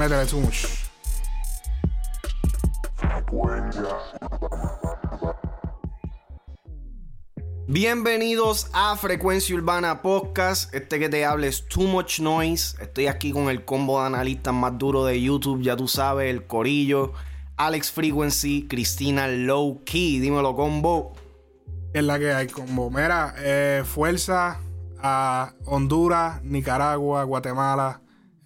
Métele too much. Bienvenidos a Frecuencia Urbana Podcast. Este que te habla es Too Much Noise. Estoy aquí con el combo de analistas más duro de YouTube, ya tú sabes, el Corillo, Alex Frequency, Cristina Low Key. Dímelo, combo. Es la que hay combo. Mira, eh, fuerza a Honduras, Nicaragua, Guatemala,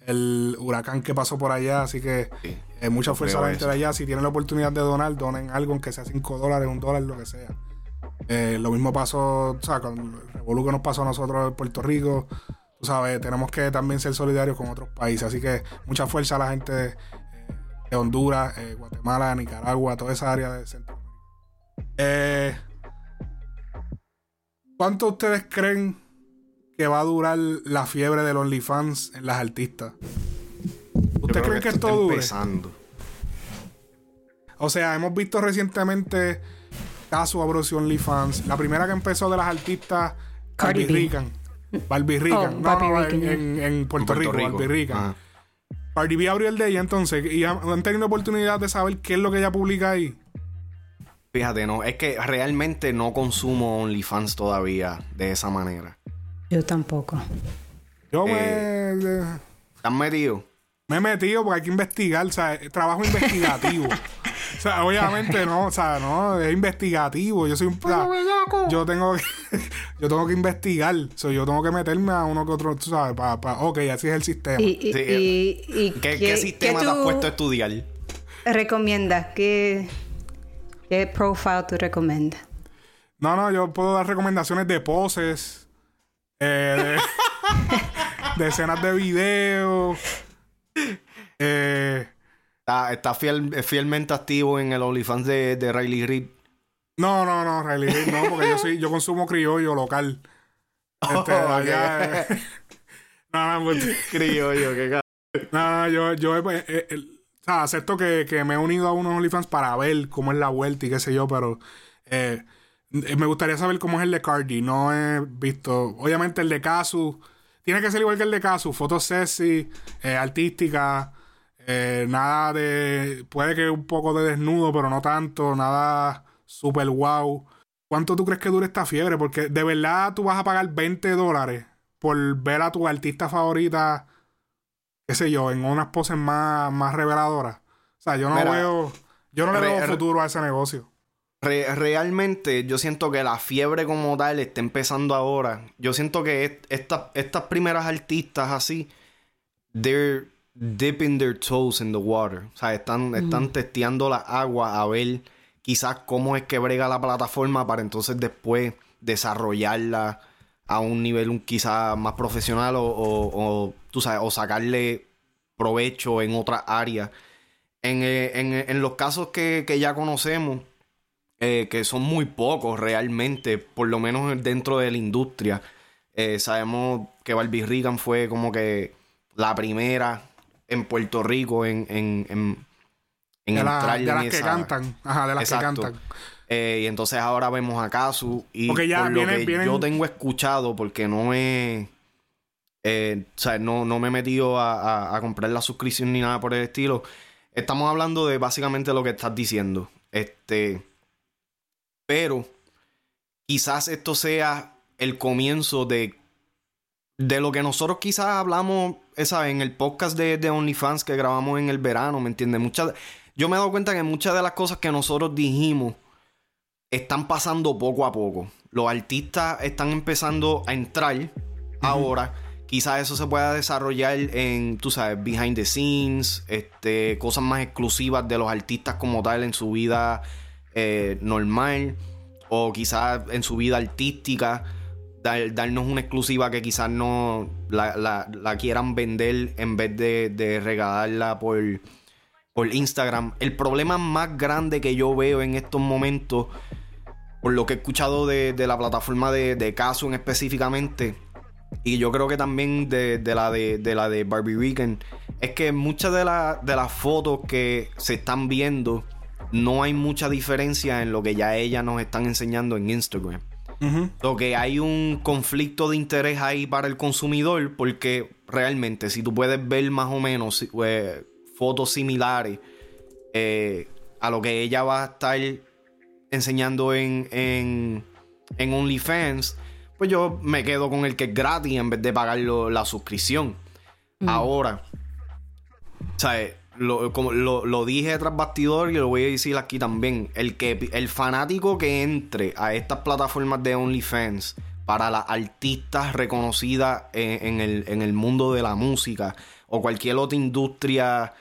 el huracán que pasó por allá. Así que Sí, eh, mucha fuerza a la gente de allá. Si tienen la oportunidad de donar, donen algo, aunque sea 5 dólares, un dólar, lo que sea. Eh, lo mismo pasó, o sea, con el revolú que nos pasó a nosotros en Puerto Rico. Tú sabes, tenemos que también ser solidarios con otros países. Así que mucha fuerza a la gente de, de Honduras, eh, Guatemala, Nicaragua, toda esa área de Centroamérica. Eh, ¿Cuánto ustedes creen que va a durar la fiebre del OnlyFans en las artistas? Yo ¿Ustedes creo creen que, esto esto dure? empezando. O sea, hemos visto recientemente casos a Bruce OnlyFans. La primera que empezó de las artistas, Cardi. Rican. Barbie Rican. Oh, no, Barbie no, Rican, en, en- en Puerto, En Rico, Barbie Rican. Ajá. Cardi B abrió el de ella entonces. Y han, han tenido oportunidad de saber qué es lo que ella publica ahí. Fíjate, no, es que realmente no consumo OnlyFans todavía de esa manera. Yo tampoco. Yo Eh. me, ¿Estás metido? me he metido porque hay que investigar. O sea, es trabajo investigativo. o sea, obviamente no. O sea, no, es investigativo. Yo soy un. o sea, yo tengo que, yo tengo que investigar. So, yo tengo que meterme a uno que otro, tú sabes, para, ok, así es el sistema. ¿Y, y, Sí, y- y ¿Qué, qué sistema te has puesto a estudiar? recomiendas? ¿Qué, ¿Qué profile tú recomiendas? No, no, yo puedo dar recomendaciones de poses, eh, de, de escenas de video. Eh, Está, está fiel- fielmente activo en el OnlyFans de, de Riley Reid. no, no, no, en realidad no, porque yo soy, yo consumo criollo local. Este, Oh, allá, eh, no, no, pues, Criollo, qué no, no, yo, yo eh, eh, sea, acepto que, que me he unido a unos OnlyFans para ver cómo es la vuelta y qué sé yo, pero eh, eh, me gustaría saber cómo es el de Cardi. No he visto, obviamente el de Casu, tiene que ser igual que el de Casu, fotos sexy, eh, artística, eh, nada de, puede que un poco de desnudo, pero no tanto, nada super wow. ¿Cuánto tú crees que dure esta fiebre? Porque de verdad tú vas a pagar 20 dólares por ver a tu artista favorita qué sé yo, en unas poses más, más reveladoras. O sea, yo no Mira, veo, yo no le veo futuro a ese negocio. Re- realmente yo siento que la fiebre como tal está empezando ahora. Yo siento que est- esta- estas primeras artistas así, they're dipping their toes in the water. O sea, están, están testeando la agua a ver quizás cómo es que brega la plataforma para entonces después desarrollarla a un nivel un, quizás más profesional o, o- o, tú sabes, o sacarle provecho en otra área. En, eh, en- en los casos que, que ya conocemos, eh, que son muy pocos realmente, por lo menos dentro de la industria. Eh, sabemos que Barbie Regan fue como que la primera en Puerto Rico en, en, en, en De, la- entrar de en las que cantan. Ajá, de las Exacto. que cantan. Eh, y entonces ahora vemos a Kazu. Y Porque ya por vienen- lo que vienen- yo tengo escuchado, porque no he. eh, o sea, no, no me he metido a, a- a comprar la suscripción ni nada por el estilo. Estamos hablando de básicamente lo que estás diciendo. Este. Pero quizás esto sea el comienzo de. De lo que nosotros quizás hablamos esa, en el podcast de, de OnlyFans que grabamos en el verano, ¿me entiendes? Muchas, yo me he dado cuenta que muchas de las cosas que nosotros dijimos están pasando poco a poco. Los artistas están empezando a entrar ahora. Quizás eso se pueda desarrollar en, tú sabes, behind the scenes, este, cosas más exclusivas de los artistas como tal en su vida eh, normal o quizás en su vida artística. Dar- darnos una exclusiva que quizás no la, la- quieran vender en vez de, regalarla por, por Instagram. El problema más grande que yo veo en estos momentos, por lo que he escuchado de, de la plataforma de, de específicamente, y yo creo que también de, de la de, de la de Barbie Weekend, es que muchas de, de las fotos que se están viendo, no hay mucha diferencia en lo que ya ellas nos están enseñando en Instagram. Lo que hay un conflicto de interés ahí para el consumidor, porque realmente, si tú puedes ver más o menos eh, fotos similares eh, a lo que ella va a estar enseñando en, en, en OnlyFans, pues yo me quedo con el que es gratis en vez de pagar la suscripción. Ahora, ¿sabes? Lo, como lo, lo dije tras bastidor y lo voy a decir aquí también. El, que, el fanático que entre a estas plataformas de OnlyFans para las artistas reconocidas en, el, en el mundo de la música o cualquier otra industria,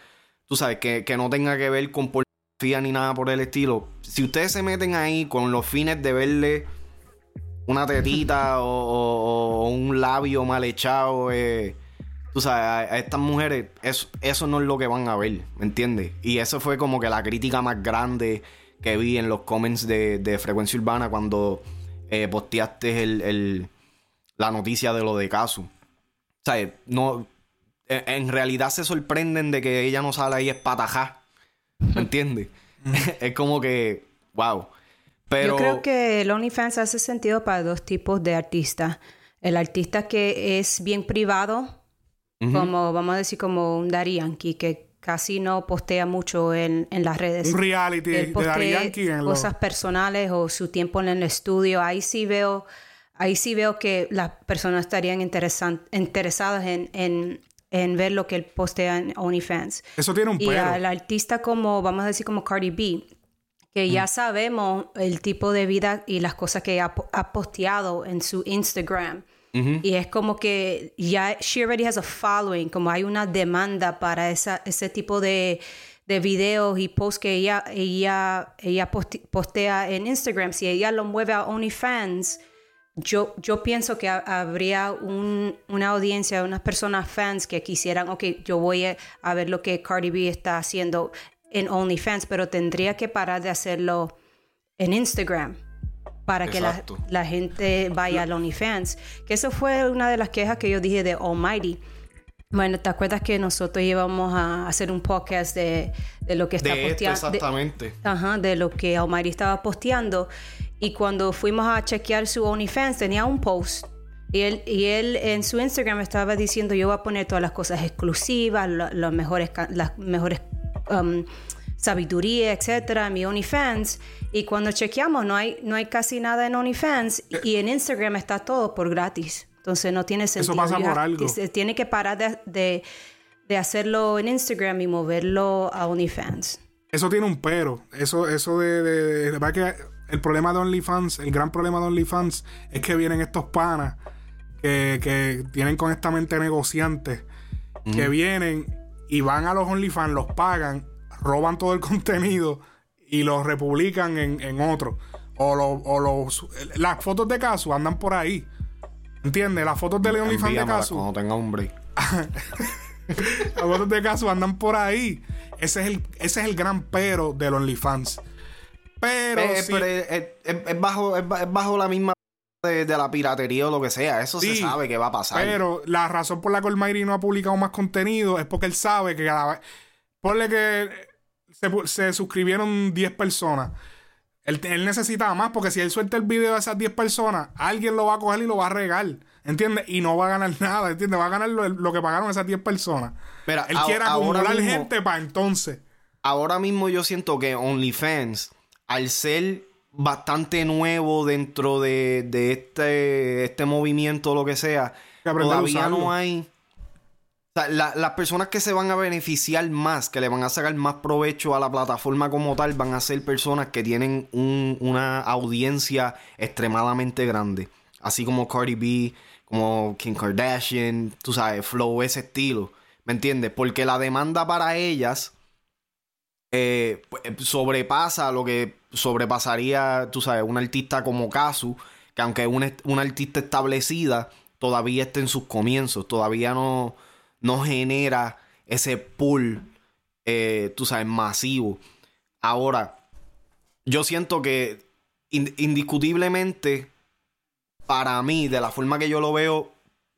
tú sabes, que, que no tenga que ver con pornografía ni nada por el estilo. Si ustedes se meten ahí con los fines de verle una tetita o, o- o un labio mal echado, eh, tú sabes, a, a estas mujeres, eso, eso no es lo que van a ver, ¿me entiendes? Y eso fue como que la crítica más grande que vi en los comments de, de Frecuencia Urbana cuando eh, posteaste el, el- la noticia de lo de Casu. ¿Sabes? No, en, en realidad se sorprenden de que ella no sale ahí espatajá, ¿me entiendes? es como que, wow. Pero, Yo creo que el OnlyFans hace sentido para dos tipos de artistas. El artista que es bien privado, como vamos a decir como un Daddy Yankee, que casi no postea mucho en, en las redes. Un reality de postea Yankee en cosas personales o su tiempo en el estudio. Ahí sí veo, ahí sí veo que las personas estarían interesan- interesadas en, en, en ver lo que él postea en OnlyFans. Eso tiene un Y pero. al artista como, vamos a decir, como Cardi B, que Mm. ya sabemos el tipo de vida y las cosas que ha, ha posteado en su Instagram. Y es como que ya she already has a following, como hay una demanda para esa, ese tipo de, de videos y posts que ella, ella, ella poste- postea en Instagram. Si ella lo mueve a OnlyFans, yo, yo pienso que ha- habría un- una audiencia, unas personas fans que quisieran, ok, yo voy a, a ver lo que Cardi B está haciendo en OnlyFans, pero tendría que parar de hacerlo en Instagram para que la, gente vaya al OnlyFans. Que eso fue una de las quejas que yo dije de Almighty. Bueno, ¿te acuerdas que nosotros íbamos a hacer un podcast de, de lo que está de posteando? de- exactamente. Ajá, de lo que Almighty estaba posteando. Y cuando fuimos a chequear su OnlyFans, tenía un post. Y él, y él en su Instagram estaba diciendo, yo voy a poner todas las cosas exclusivas, lo- los mejores, las mejores um, sabiduría, etcétera, en mi OnlyFans. Y cuando chequeamos, no hay, no hay casi nada en OnlyFans. Y en Instagram está todo por gratis. Entonces no tiene sentido. pasa You por algo. se tiene que parar de, de, de hacerlo en Instagram y moverlo a OnlyFans. Eso tiene un pero. Eso, eso de, de, de- que el problema de OnlyFans, el gran problema de OnlyFans es que vienen estos panas que, que tienen con esta mente negociante, que vienen y van a los OnlyFans, los pagan, roban todo el contenido y los republican en, en otro. O, lo- o los, las fotos de Casu andan por ahí. ¿Entiendes? Las fotos de OnlyFans de Envíamela Casu. cuando tenga break. Las fotos de caso andan por ahí. Ese es el, ese es el gran pero del OnlyFans. Pero, Eh, sí- pero es, es- es bajo, es, ba- es bajo la misma de, de la piratería o lo que sea. Eso se sabe que va a pasar. pero la razón por la que Almighty no ha publicado más contenido es porque él sabe que cada vez. Ponle que se, se suscribieron 10 personas. Él, él necesitaba más porque si él suelta el video de esas 10 personas, alguien lo va a coger y lo va a regar. ¿Entiendes? Y no va a ganar nada. ¿Entiendes? Va a ganar lo, lo que pagaron esas 10 personas. Mira, él a- quiere acumular mismo- gente para entonces. Ahora mismo yo siento que OnlyFans, al ser bastante nuevo dentro de, de este, este movimiento o lo que sea, Que a todavía no hay... o sea, la- las personas que se van a beneficiar más, que le van a sacar más provecho a la plataforma como tal, van a ser personas que tienen un- una audiencia extremadamente grande. Así como Cardi B, como Kim Kardashian, tú sabes, Flow, ese estilo. ¿Me entiendes? Porque la demanda para ellas eh, pues, eh, sobrepasa lo que sobrepasaría, tú sabes, un artista como Kazu, que aunque es una, una artista establecida, todavía está en sus comienzos, todavía no, no genera ese pool, eh, tú sabes, masivo. Ahora, yo siento que in- indiscutiblemente, para mí, de la forma que yo lo veo,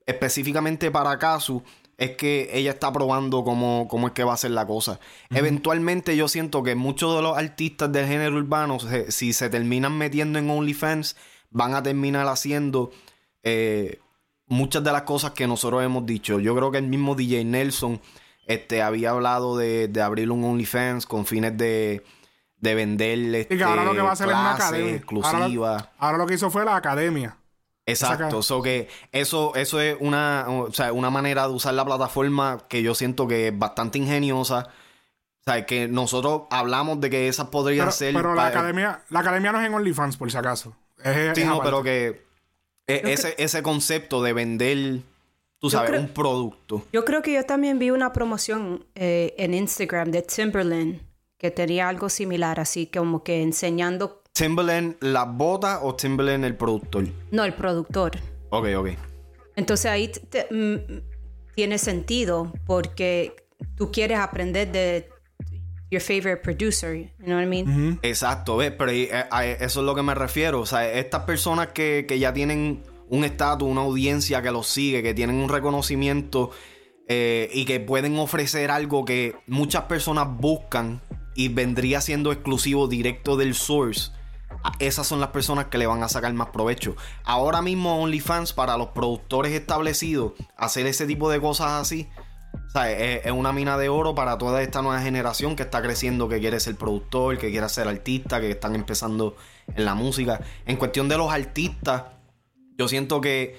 específicamente para Kazu, es que ella está probando cómo, cómo es que va a ser la cosa. Eventualmente yo siento que muchos de los artistas del género urbano, se- si se terminan metiendo en OnlyFans, van a terminar haciendo eh, muchas de las cosas que nosotros hemos dicho. Yo creo que el mismo DJ Nelson este, había hablado de, de abrir un OnlyFans con fines de, de vender este, Y que ahora lo que va a hacer es una academia. exclusiva. Ahora, lo- ahora lo que hizo fue la academia. Exacto, so que eso, eso es una, o sea, una manera de usar la plataforma que yo siento que es bastante ingeniosa. O sea, que nosotros hablamos de que esas podrían Pero, ser. pero la academia, la academia no es en OnlyFans, por si acaso. Es, Sí, es no, aparte. pero que eh, ese, ese concepto de vender, tú sabes, creo- un producto. Yo creo que yo también vi una promoción eh, en Instagram de Timberland que tenía algo similar, así como que enseñando, Timberland las botas o Timberland el productor. no, el productor. Ok, ok. Entonces ahí te- te- mm, tiene sentido porque tú quieres aprender de your favorite producer, you know what I mean? Exacto, ¿ves? Pero eh, a eso es lo que me refiero. O sea, estas personas que, que ya tienen un estatus, una audiencia que los sigue, que tienen un reconocimiento eh, y que pueden ofrecer algo que muchas personas buscan y vendría siendo exclusivo directo del source. Esas son las personas que le van a sacar más provecho. Ahora mismo OnlyFans para los productores establecidos, hacer ese tipo de cosas así, o sea, es, una mina de oro para toda esta nueva generación que está creciendo, que quiere ser productor, que quiere ser artista, que están empezando en la música. En cuestión de los artistas, yo siento que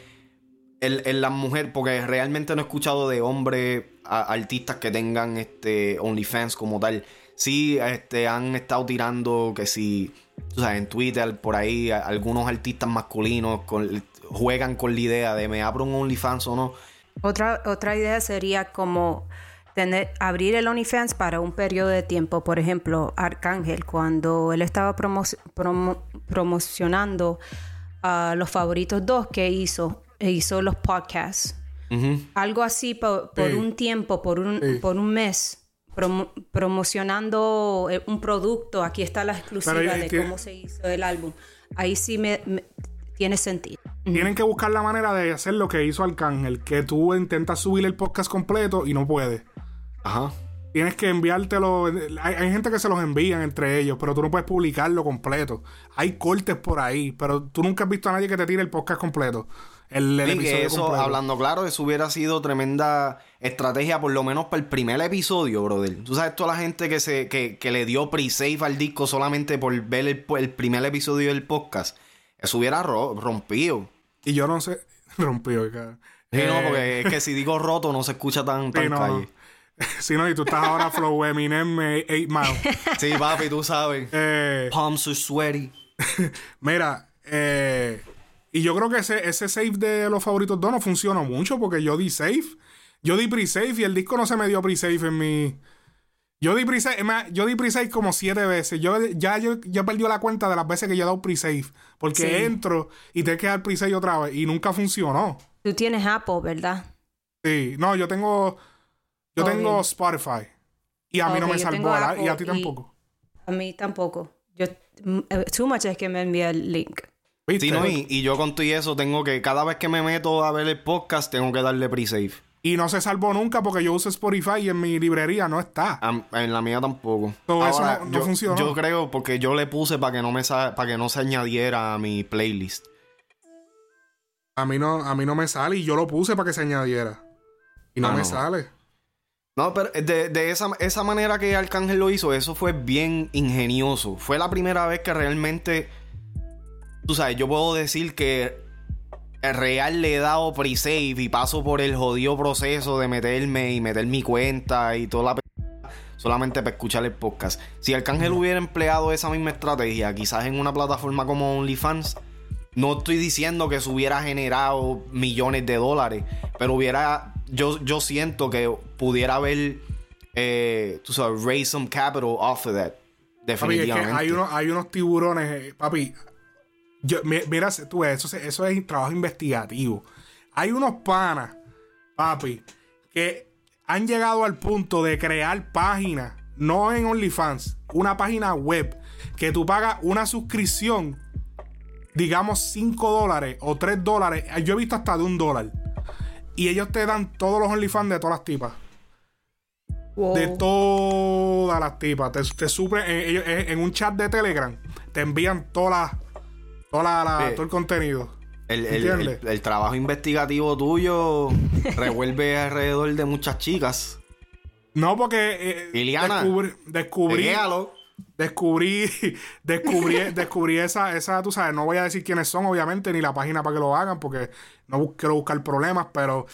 en, las mujeres, porque realmente no he escuchado de hombres artistas que tengan este OnlyFans como tal. Sí, este, han estado tirando que si, tú sabes, en Twitter, por ahí, algunos artistas masculinos con- juegan con la idea de me abro un OnlyFans o no. Otra, otra idea sería como tener, abrir el OnlyFans para un periodo de tiempo. Por ejemplo, Arcángel, cuando él estaba promo- promo- promocionando a los favoritos dos que hizo, e hizo los podcasts. Algo así po- por, Sí. un tiempo, por un, por un mes, promo- promocionando eh, un producto. Aquí está la exclusiva de cómo se hizo el álbum. Ahí sí me, me- tiene sentido. Tienen que buscar la manera de hacer lo que hizo Arcángel, que tú intentas subir el podcast completo y no puedes. Ajá. Tienes que enviártelo. Hay, hay gente que se los envían entre ellos, pero tú no puedes publicarlo completo. Hay cortes por ahí, pero tú nunca has visto a nadie que te tire el podcast completo. El, el Sí, que episodio eso, completo. hablando claro, eso hubiera sido tremenda estrategia, por lo menos para el primer episodio, brother. Tú sabes, toda la gente que se que, que le dio pre-save al disco solamente por ver el, el primer episodio del podcast, eso hubiera ro- rompido. Y yo no sé. Rompió, cara. Sí, no, Eh, porque es que si digo roto no se escucha tan, tan sí, no. calle. Si no, y tú estás ahora Flow Eminem 8 Mile. Sí, papi, tú sabes. Eh, Palms are sweaty. Mira, eh, y yo creo que ese, ese save de los favoritos dos no funcionó mucho porque yo di save. Yo di pre-save y el disco no se me dio pre-save en mi. Yo di pre-save, yo di pre-save como siete veces. Yo ya yo, yo perdí la cuenta de las veces que yo he dado pre-save. Porque Sí. entro y tengo que dar pre-save otra vez y nunca funcionó. Tú tienes Apple, ¿verdad? Sí, no, yo tengo. Yo tengo Spotify. Y a mí no me salvó, y a ti tampoco. A mí tampoco. Yo, mm, too much es que me envía el link. ¿Viste? Sí, no, y, y yo con todo y eso tengo que, cada vez que me meto a ver el podcast, tengo que darle pre-save. Y no se salvó nunca porque yo uso Spotify y en mi librería no está. Am- En la mía tampoco. Todo eso no- no yo, funcionó. Yo creo porque yo le puse para que no me para que no se añadiera a mi playlist. A mí no, a mí no me sale y yo lo puse para que se añadiera. Y no Ah, me no. sale. No, pero de, de esa, esa manera que Arcángel lo hizo, eso fue bien ingenioso. Fue la primera vez que realmente, tú sabes, yo puedo decir que real le he dado pre-save y paso por el jodido proceso de meterme y meter mi cuenta y toda la p- solamente para escuchar el podcast. Si Arcángel hubiera empleado esa misma estrategia, quizás en una plataforma como OnlyFans, no estoy diciendo que se hubiera generado millones de dólares, pero hubiera, yo, yo siento que pudiera haber, eh, tú sabes, raised some capital off of that. Papi, es que Definitivamente. hay unos, hay unos tiburones, eh, papi. Yo, mi- mira, tú, eso, eso es trabajo investigativo. Hay unos panas, papi, que han llegado al punto de crear páginas, no en OnlyFans, una página web, que tú pagas una suscripción, digamos 5 dólares o 3 dólares. Yo he visto hasta de un dólar. Y ellos te dan todos los OnlyFans de todas las tipas. Wow. De todas las tipas. Te, te suplen- en, ellos- en- en un chat de Telegram. Te envían todas las. Toda la- la- todo el contenido. El, el- el- trabajo investigativo tuyo revuelve alrededor de muchas chicas. No, porque eh, Liliana, descubrí, descubrí, descubrí, descubrí, descubrí esa, esa, tú sabes, no voy a decir quiénes son, obviamente, ni la página para que lo hagan, porque no quiero buscar problemas, pero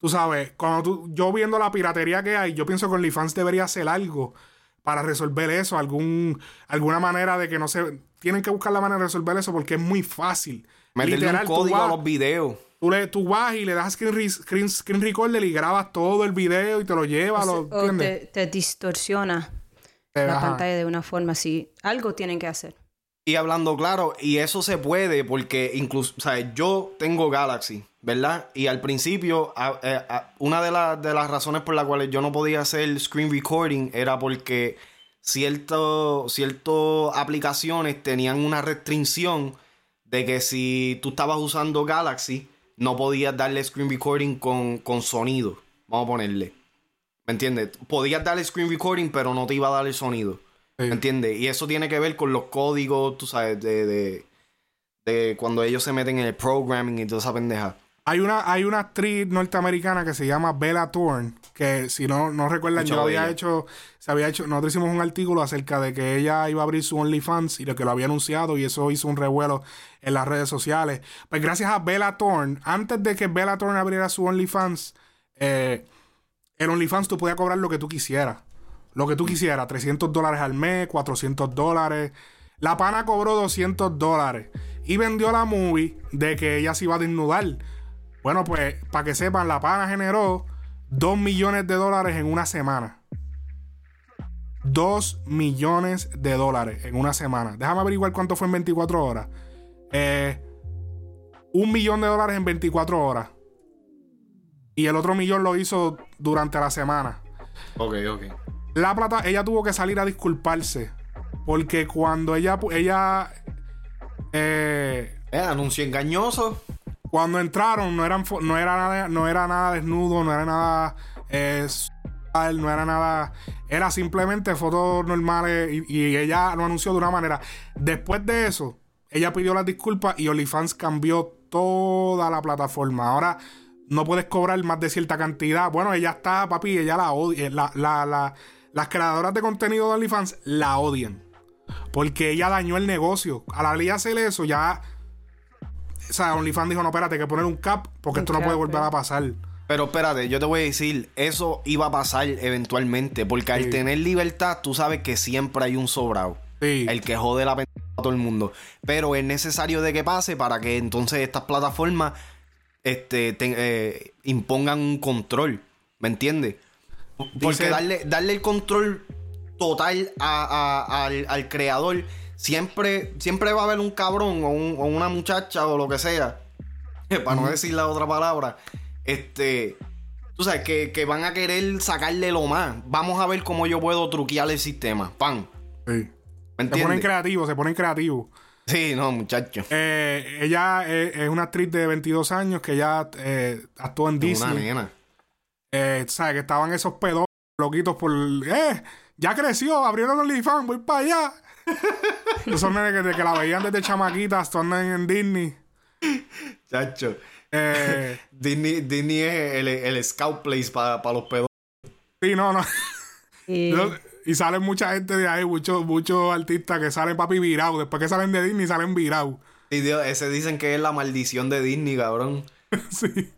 tú sabes, cuando tú, yo viendo la piratería que hay, yo pienso que OnlyFans debería hacer algo para resolver eso, algún, alguna manera de que no se, tienen que buscar la manera de resolver eso porque es muy fácil. Meterle Literal, un tú código a vas- los videos. Tú, le, tú vas y le das screen, re- screen, screen recorder y grabas todo el video y te lo llevas, lo, te, te distorsiona Eh, la ajá. pantalla de una forma así. Algo tienen que hacer. Y hablando claro, y eso se puede porque incluso, o sea, yo tengo Galaxy, ¿verdad? Y al principio, a- eh, a- una de, las de las razones por las cuales yo no podía hacer screen recording era porque cierto, ciertas aplicaciones tenían una restricción de que si tú estabas usando Galaxy, no podías darle screen recording con, con sonido. Vamos a ponerle. ¿Me entiendes? Podías darle screen recording, pero no te iba a dar el sonido. Sí. ¿Me entiendes? Y eso tiene que ver con los códigos, tú sabes, de, de, de cuando ellos se meten en el programming y toda esa pendeja. Hay una, hay una actriz norteamericana que se llama Bella Thorne, que si no, no recuerdan, Mucho yo había hecho, se había hecho, nosotros hicimos un artículo acerca de que ella iba a abrir su OnlyFans y de que lo había anunciado y eso hizo un revuelo en las redes sociales. Pues gracias a Bella Thorne, antes de que Bella Thorne abriera su OnlyFans, eh, en OnlyFans tú podías cobrar lo que tú quisieras. Lo que tú quisieras, 300 dólares al mes, 400 dólares. La pana cobró 200 dólares y vendió la movie de que ella se iba a desnudar. Bueno, pues para que sepan, la pana generó 2 millones de dólares en una semana. 2 millones de dólares en una semana. Déjame averiguar cuánto fue en 24 horas. Eh, un millón de dólares en 24 horas. Y el otro millón lo hizo durante la semana. Ok, ok. La plata, ella tuvo que salir a disculparse. Porque cuando ella, ella eh, Eh, anuncio engañoso. Cuando entraron no eran no era nada, no era nada desnudo, no era nada eh, no era nada, era simplemente fotos normales y, ella lo anunció de una manera. Después de eso, ella pidió las disculpas y OnlyFans cambió toda la plataforma. Ahora no puedes cobrar más de cierta cantidad. Bueno, ella está, papi, ella la odia. La, la- la- las creadoras de contenido de OnlyFans la odian. Porque ella dañó el negocio. A la ley hacer eso, ya o sea, OnlyFans dijo, no, espérate, hay que poner un cap porque Un esto no puede volver eh. a pasar. Pero espérate, yo te voy a decir, eso iba a pasar eventualmente. Porque al Sí. tener libertad, tú sabes que siempre hay un sobrado. Sí. El que jode la pendeja a todo el mundo. Pero es necesario de que pase para que entonces estas plataformas este, te- eh, impongan un control. ¿Me entiendes? Porque Dice- darle, darle el control total a- a- al, al creador, siempre, siempre va a haber un cabrón o, un- o una muchacha o lo que sea, para no decir la otra palabra, este, tú sabes, que, que van a querer sacarle lo más. Vamos a ver cómo yo puedo truquear el sistema. Pan. Sí. ¿Me Se ponen creativos, se ponen creativos. Sí, no, muchacho. Eh, ella es una actriz de 22 años que ya eh, actuó en Una Disney. nena. Eh, ¿Sabes? Que estaban esos pedos loquitos por... ¡Eh! Ya creció, abrieron OnlyFans, voy para allá. Esos nenes que, que la veían desde chamaquitas, están en Disney. Chacho. Eh, Disney, Disney es el, el scout place para los pedos. sí, no, no. Y salen mucha gente de ahí, muchos muchos artistas que salen papi virados. Después que salen de Disney, salen virados. Y Dios, ese dicen que es la maldición de Disney, cabrón. sí.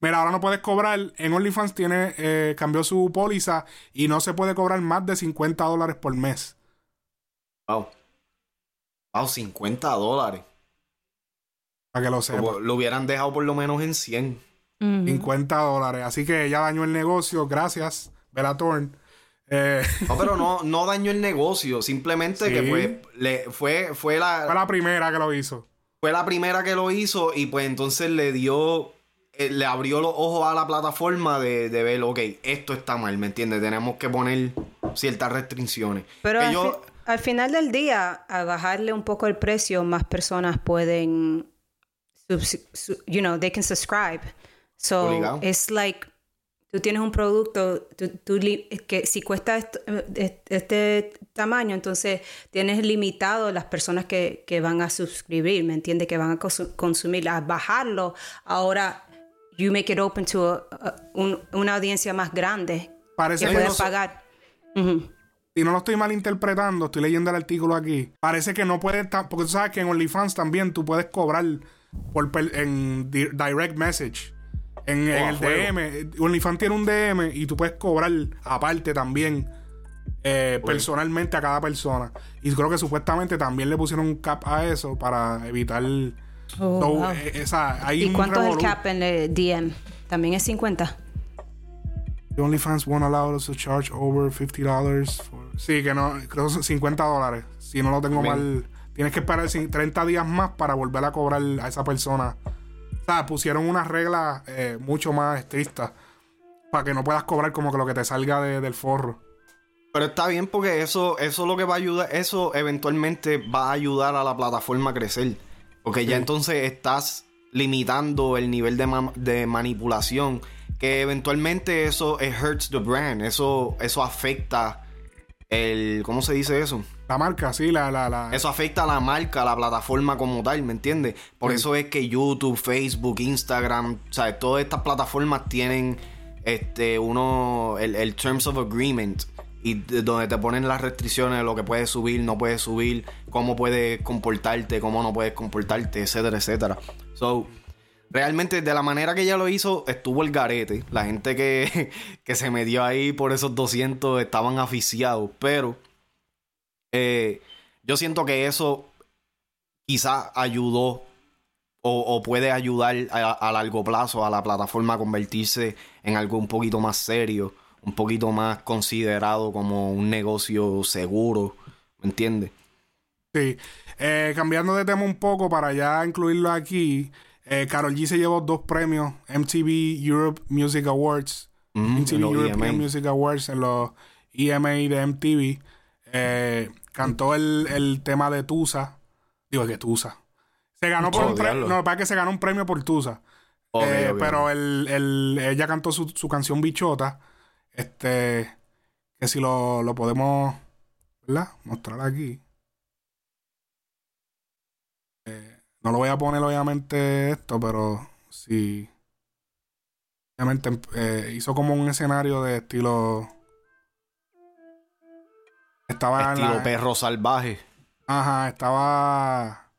Mira, ahora no puedes cobrar. En OnlyFans tiene, eh, cambió su póliza y no se puede cobrar más de 50 dólares por mes. Wow. Wow, 50 dólares. Para que lo sepa. Como Lo hubieran dejado por lo menos en 100. Ujú. 50 dólares. Así que ella dañó el negocio. Gracias, Bella Thorne. Eh, No, pero no, no dañó el negocio. Simplemente Sí. que pues le, fue, fue, la, fue la primera que lo hizo. fue la primera que lo hizo y pues entonces le dio, le abrió los ojos a la plataforma de, de ver, ok, esto está mal, ¿me entiendes? Tenemos que poner ciertas restricciones. Pero al, yo- fi- al final del día, a bajarle un poco el precio, más personas pueden, you know, they can subscribe. So Obligado. it's like, tú tienes un producto tú, tú que si cuesta eh, este tamaño, entonces tienes limitado las personas que, que van a suscribir, ¿me entiendes? Que van a consu- consumir. A bajarlo, ahora you make it open to a- a- un- una audiencia más grande. Parece que puedes pagar. Si no lo estoy malinterpretando, estoy leyendo el artículo aquí. Parece que no puedes, porque tú sabes que en OnlyFans también tú puedes cobrar por en direct message. En, oh, el DM, OnlyFans tiene un DM y tú puedes cobrar aparte también eh, personalmente a cada persona. Y creo que supuestamente también le pusieron un cap a eso para evitar. Oh, eh, ¿Y cuánto es el cap en el DM? ¿También es 50? The OnlyFans won't allow us to charge over $50 Sí, que no, creo que son 50 dólares. Si no lo tengo mal, tienes que esperar 30 días más para volver a cobrar a esa persona. O sea, pusieron unas reglas eh, mucho más estrictas para que no puedas cobrar como que lo que te salga del forro. Pero está bien porque eso, eso lo que va a ayudar, eso eventualmente va a ayudar a la plataforma a crecer. Porque ya entonces estás limitando el nivel de, de manipulación. Que eventualmente eso hurts the brand. Eso, eso afecta el. ¿Cómo se dice eso? La marca, sí, la, la, la... Eso afecta a la marca, a la plataforma como tal, ¿me entiendes? Por eso es que YouTube, Facebook, Instagram, o sea, todas estas plataformas tienen este uno el, el Terms of Agreement y donde te ponen las restricciones de lo que puedes subir, no puedes subir, cómo puedes comportarte, cómo no puedes comportarte, etcétera, etcétera. So, realmente de la manera que ella lo hizo, estuvo el garete. La gente que, que se metió ahí por esos 200 estaban aficiados, pero eh, yo siento que eso quizás ayudó o, puede ayudar a, a largo plazo a la plataforma a convertirse en algo un poquito más serio un poquito más considerado como un negocio seguro, ¿me entiendes? Sí. Eh, cambiando de tema un poco para ya incluirlo aquí, eh, Carol G se llevó dos premios MTV Europe Music Awards. MTV Europe e Music Awards en los EMA de MTV. Eh, cantó el, tema de Tusa. Digo que Tusa. Se ganó por un premio. No, para que se ganó un premio por Tusa. Pero el, ella cantó su, su canción Bichota. Este, que si lo, lo podemos, ¿verdad? Mostrar aquí. Eh, no lo voy a poner obviamente esto, pero sí. Obviamente eh, hizo como un escenario de estilo. Estaba estilo perro salvaje. Ajá, estaba.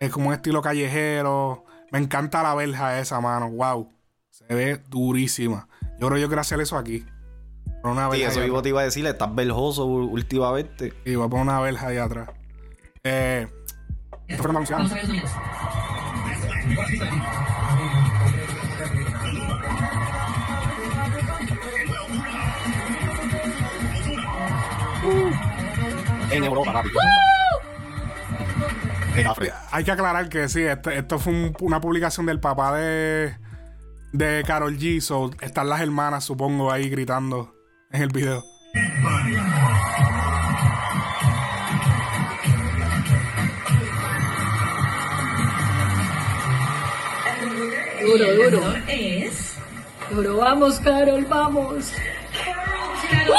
Es como un estilo callejero. Me encanta la verja esa, mano. Wow. Se ve durísima. Yo creo que yo quiero hacer eso aquí. Una sí, eso mismo te iba a decir, estás verjoso últimamente. Y voy a poner una verja ahí atrás. Eh, esto fue una En Europa, rápido. Hay que aclarar que sí, este, esto fue una publicación del papá de, de Carol G. So, están las hermanas, supongo, ahí gritando en el video. Duro, duro. Es. Duro, vamos, Carol, vamos. ¡Negra!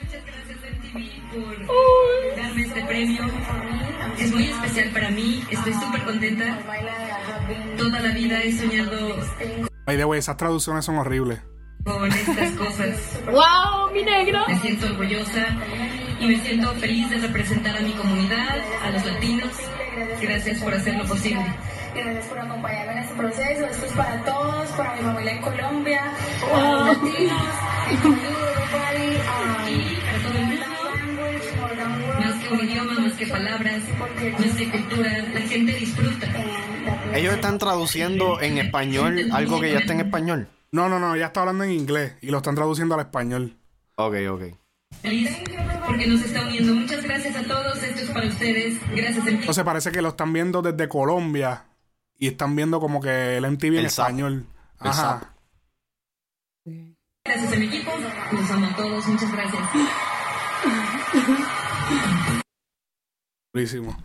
Muchas gracias, MTV, por darme este premio. Es muy especial para mí. Estoy súper contenta. Toda la vida he soñado Ay, de wey, esas traducciones son horribles. Con estas cosas. ¡Wow, mi negra! Me siento orgullosa y me siento feliz de representar a mi comunidad, a los latinos. Gracias por hacerlo posible. Gracias por acompañarme en este proceso. Esto es para todos, para mi familia en Colombia, para los latinos, y para todo el mundo. Más que un idioma, más que palabras, más que cultura, la gente disfruta. Ellos están traduciendo en español algo que ya está en español. No, no, no, ya está hablando en inglés y lo están traduciendo al español. Ok, ok. Feliz porque nos está uniendo. Muchas gracias a todos. Esto es para ustedes. Gracias. Entonces parece que lo están viendo desde Colombia y están viendo como que el MTV en español. Ajá. Gracias a mi equipo. Los amo a todos. Muchas gracias. Buenísimo.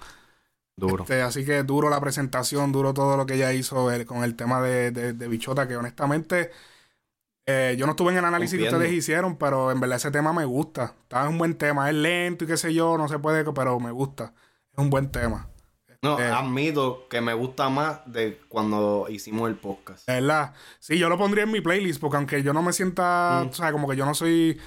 Duro. Este, así que duro la presentación, duro todo lo que ella hizo con el tema de, de, Bichota, que honestamente eh, yo no estuve en el análisis que ustedes hicieron, pero en verdad ese tema me gusta. Está un buen tema, es lento y qué sé yo, no se puede, pero me gusta. Es un buen tema. No, Eh, admito que me gusta más de cuando hicimos el podcast. verdad. Sí, yo lo pondría en mi playlist, porque aunque yo no me sienta, o sea, como que yo no soy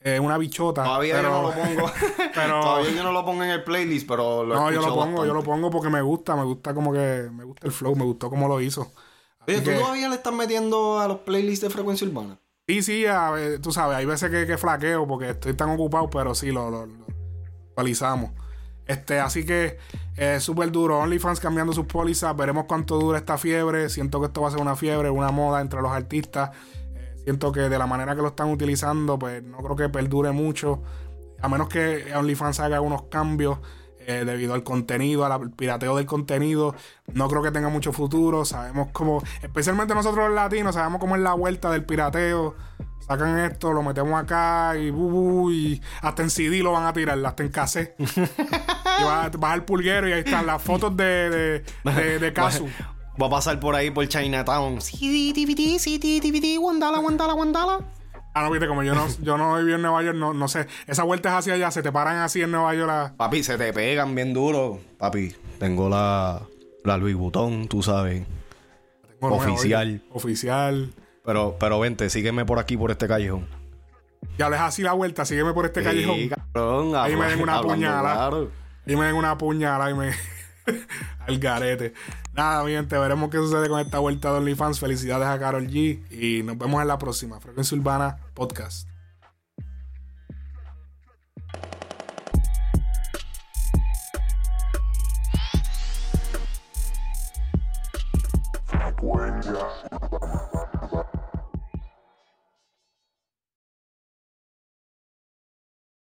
eh, una bichota. Todavía pero, yo no lo pongo. pero- Todavía yo no lo pongo en el playlist, pero lo No, yo lo pongo, yo lo pongo porque me gusta, me gusta como que, me gusta el flow, me gustó cómo lo hizo. Oye, ¿tú que- todavía le estás metiendo a los playlists de frecuencia urbana? Sí, sí, a ver, tú sabes, hay veces que, que flaqueo porque estoy tan ocupado, pero sí, lo, lo, lo actualizamos. Este, así que eh, súper duro. OnlyFans cambiando sus pólizas. Veremos cuánto dura esta fiebre. Siento que esto va a ser una fiebre, una moda entre los artistas. Siento que de la manera que lo están utilizando, pues no creo que perdure mucho. A menos que OnlyFans haga unos cambios eh, debido al contenido, al pirateo del contenido. No creo que tenga mucho futuro. Sabemos cómo, especialmente nosotros los latinos, sabemos cómo es la vuelta del pirateo. Sacan esto, lo metemos acá y, bu, bu, y hasta en CD lo van a tirar, hasta en cassette. y vas, vas al pulguero y ahí están las fotos de, de, de, de Casu. Va a pasar por ahí por Chinatown. Wandala, Wandala, Wandala. Ah, no, viste, como yo no, yo no viví en Nueva York, no, no sé. Esa vuelta es hacia allá, se te paran así en Nueva York. Papi, se te pegan bien duro. Papi, tengo la, la Louis Vuitton, tú sabes. Oficial. oye, Oficial. Pero, pero vente, sígueme por aquí, por este callejón. Ya les así la vuelta, sígueme por este callejón. Sí, cabrón, Ahí me habla- den una hablando puñalada. claro. Y me den una puñalada y me. al garete. Nada, mi gente, veremos qué sucede con esta vuelta de OnlyFans. Felicidades a Carol G. Y nos vemos en la próxima. Frecuencia Urbana Podcast.